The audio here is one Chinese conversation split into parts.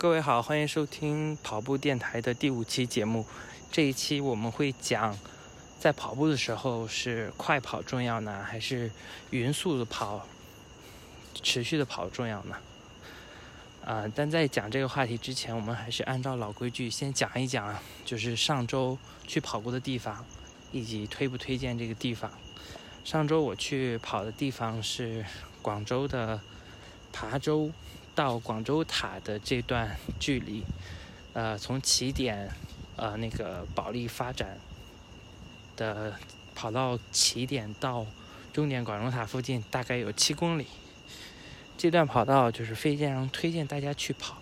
各位好，欢迎收听跑步电台的第五期节目。这一期我们会讲，在跑步的时候是快跑重要呢，还是匀速的跑、持续的跑重要呢？啊，但在讲这个话题之前，我们还是按照老规矩，先讲一讲，就是上周去跑过的地方，以及推不推荐这个地方。上周我去跑的地方是广州的琶洲到广州塔的这段距离，呃，从起点，呃，那个保利发展的跑到起点到终点广州塔附近，大概有七公里。这段跑道就是非常推荐大家去跑，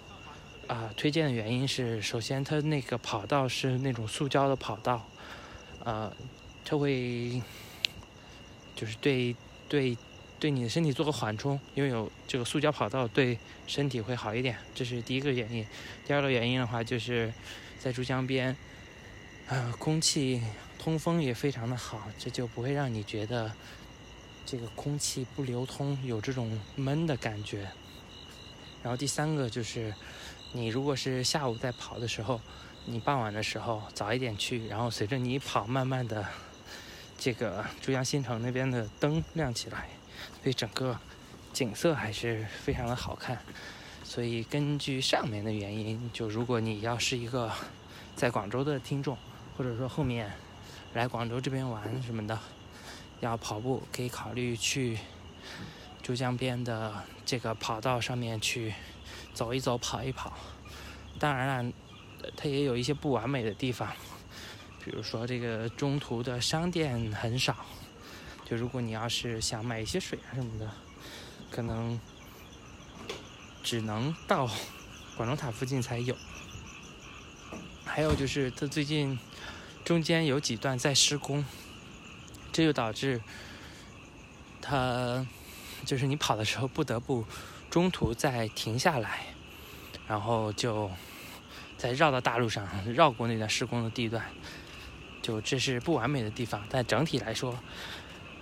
啊，推荐的原因是，首先它那个跑道是那种塑胶的跑道，呃，它会就是对对对你的身体做个缓冲，因为有这个塑胶跑道对身体会好一点，这是第一个原因。第二个原因的话，就是在珠江边，啊，空气通风也非常的好，这就不会让你觉得。这个空气不流通，有这种闷的感觉。然后第三个就是，你如果是下午在跑的时候，你傍晚的时候早一点去，然后随着你跑，慢慢的，这个珠江新城那边的灯亮起来，所以整个景色还是非常的好看。所以根据上面的原因，就如果你要是一个在广州的听众，或者说后面来广州这边玩什么的。要跑步，可以考虑去珠江边的这个跑道上面去走一走、跑一跑。当然了，它也有一些不完美的地方，比如说这个中途的商店很少，就如果你要是想买一些水啊什么的，可能只能到广州塔附近才有。还有就是它最近中间有几段在施工。这就导致，他就是你跑的时候不得不中途再停下来，然后就再绕到大路上，绕过那段施工的地段，就这是不完美的地方。但整体来说，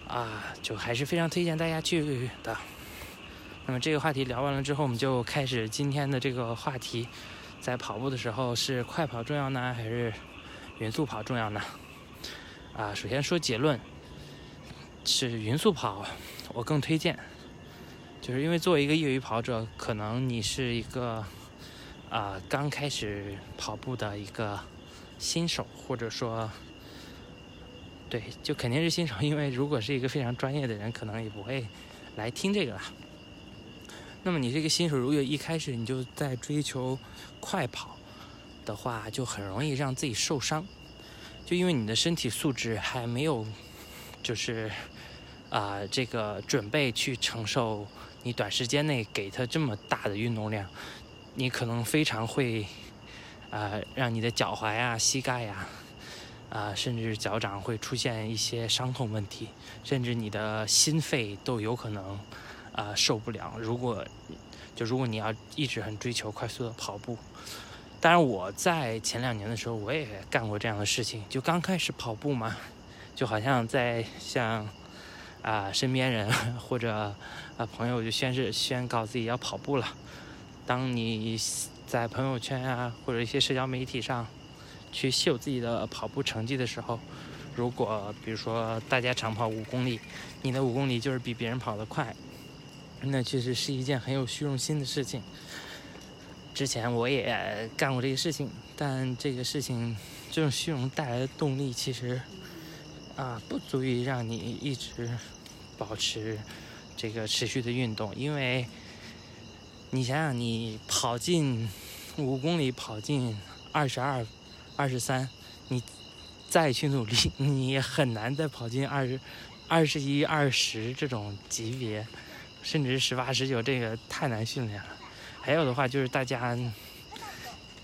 啊，就还是非常推荐大家去的。那么这个话题聊完了之后，我们就开始今天的这个话题：在跑步的时候是快跑重要呢，还是匀速跑重要呢？啊，首先说结论。是匀速跑，我更推荐，就是因为作为一个业余跑者，可能你是一个啊刚开始跑步的一个新手，或者说，对，就肯定是新手，因为如果是一个非常专业的人，可能也不会来听这个了。那么你这个新手，如果一开始你就在追求快跑的话，就很容易让自己受伤，就因为你的身体素质还没有，就是。啊，这个准备去承受你短时间内给他这么大的运动量，你可能非常会，啊，让你的脚踝呀、膝盖呀，啊甚至脚掌会出现一些伤痛问题，甚至你的心肺都有可能啊受不了。如果就如果你要一直很追求快速的跑步，当然我在前两年的时候我也干过这样的事情，就刚开始跑步嘛，就好像在像。啊，身边人或者啊朋友就宣誓宣告自己要跑步了。当你在朋友圈啊或者一些社交媒体上去秀自己的跑步成绩的时候，如果比如说大家长跑五公里，你的五公里就是比别人跑得快，那确实是一件很有虚荣心的事情。之前我也干过这个事情，但这个事情这种虚荣带来的动力其实啊不足以让你一直。保持这个持续的运动，因为你想想，你跑进五公里，跑进二十二、二十三，你再去努力，你也很难再跑进二十二十一、二十这种级别，甚至十八、十九，这个太难训练了。还有的话就是大家，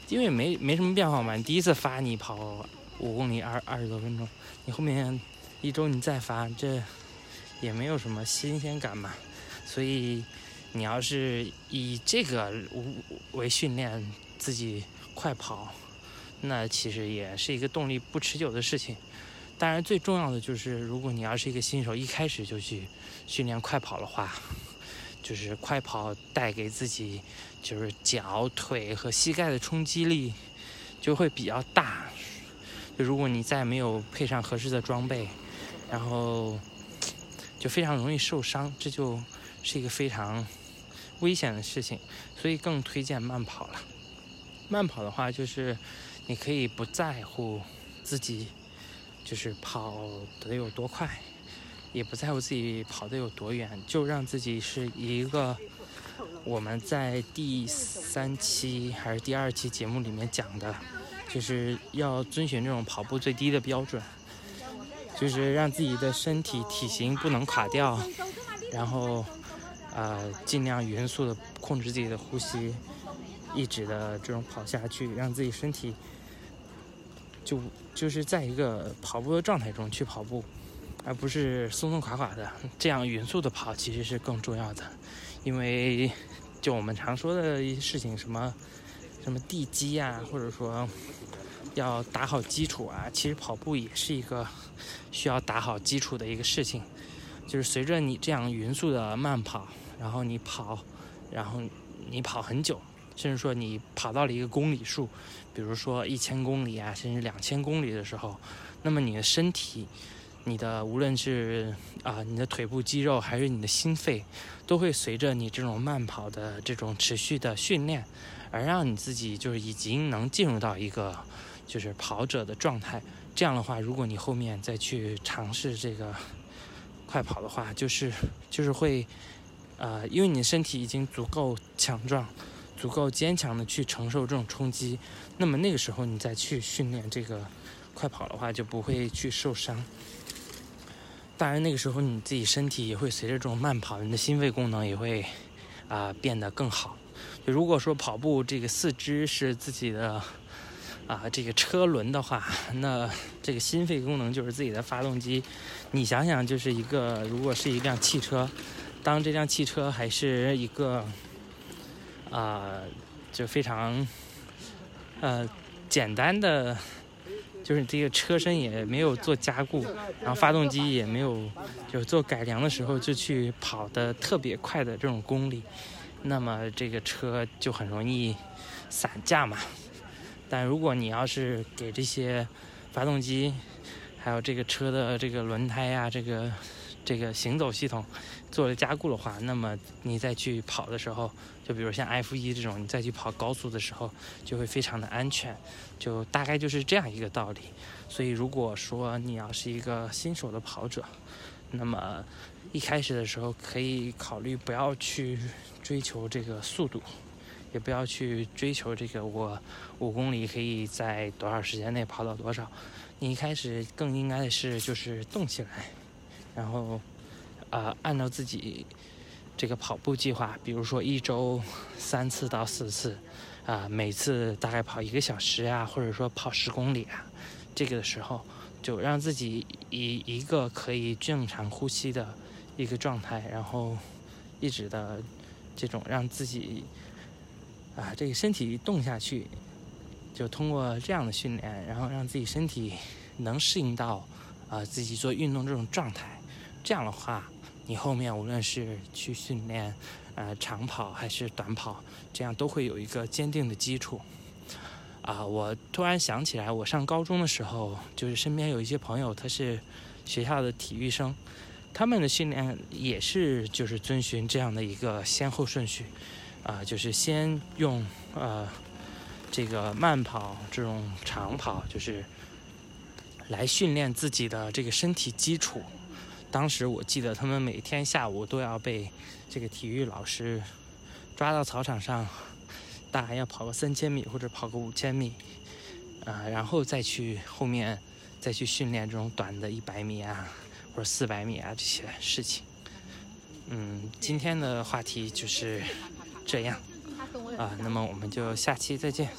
因为没没什么变化嘛，你第一次发你跑五公里二二十多分钟，你后面一周你再发这。也没有什么新鲜感嘛，所以你要是以这个为训练自己快跑，那其实也是一个动力不持久的事情。当然，最重要的就是，如果你要是一个新手，一开始就去训练快跑的话，就是快跑带给自己就是脚、腿和膝盖的冲击力就会比较大。就如果你再没有配上合适的装备，然后就非常容易受伤，这就是一个非常危险的事情。所以更推荐慢跑了。慢跑的话，就是你可以不在乎自己就是跑得有多快，也不在乎自己跑得有多远，就让自己是一个。我们在第三期还是第二期节目里面讲的，就是要遵循这种跑步最低的标准，就是让自己的身体体型不能垮掉，然后，呃，尽量匀速的控制自己的呼吸，一直的这种跑下去，让自己身体就就是在一个跑步的状态中去跑步，而不是松松垮垮的，这样匀速的跑其实是更重要的，因为。就我们常说的一些事情，什么什么地基啊，或者说要打好基础啊，其实跑步也是一个需要打好基础的一个事情。就是随着你这样匀速的慢跑，然后你跑，然后你跑很久，甚至说你跑到了一个公里数，比如说一千公里啊，甚至两千公里的时候，那么你的身体。你的无论是啊，你的腿部肌肉还是你的心肺，都会随着你这种慢跑的这种持续的训练，而让你自己就是已经能进入到一个就是跑者的状态。这样的话，如果你后面再去尝试这个快跑的话，就是就是会呃，因为你身体已经足够强壮、足够坚强的去承受这种冲击，那么那个时候你再去训练这个快跑的话，就不会去受伤。当然，那个时候你自己身体也会随着这种慢跑，你的心肺功能也会啊变得更好。就如果说跑步这个四肢是自己的啊这个车轮的话，那这个心肺功能就是自己的发动机。你想想，就是一个如果是一辆汽车，当这辆汽车还是一个啊就非常呃简单的。就是这个车身也没有做加固，然后发动机也没有，就做改良的时候就去跑的特别快的这种公里，那么这个车就很容易散架嘛。但如果你要是给这些发动机，还有这个车的这个轮胎呀，这个这个行走系统做了加固的话，那么你再去跑的时候。就比如像 F 一这种，你再去跑高速的时候，就会非常的安全，就大概就是这样一个道理。所以如果说你要是一个新手的跑者，那么一开始的时候可以考虑不要去追求这个速度，也不要去追求这个我五公里可以在多少时间内跑到多少。你一开始更应该的是就是动起来，然后啊按照自己。这个跑步计划，比如说一周三次到四次，啊，每次大概跑一个小时啊，或者说跑十公里啊，这个的时候就让自己以一个可以正常呼吸的一个状态，然后一直的这种让自己啊这个身体动下去，就通过这样的训练，然后让自己身体能适应到啊自己做运动这种状态，这样的话。你后面无论是去训练，呃，长跑还是短跑，这样都会有一个坚定的基础。啊，我突然想起来，我上高中的时候，就是身边有一些朋友，他是学校的体育生，他们的训练也是就是遵循这样的一个先后顺序，啊，就是先用呃这个慢跑这种长跑，就是来训练自己的这个身体基础。当时我记得他们每天下午都要被这个体育老师抓到操场上，大概要跑个三千米或者跑个五千米，啊，然后再去后面再去训练这种短的一百米啊或者四百米啊这些事情。嗯，今天的话题就是这样啊，那么我们就下期再见。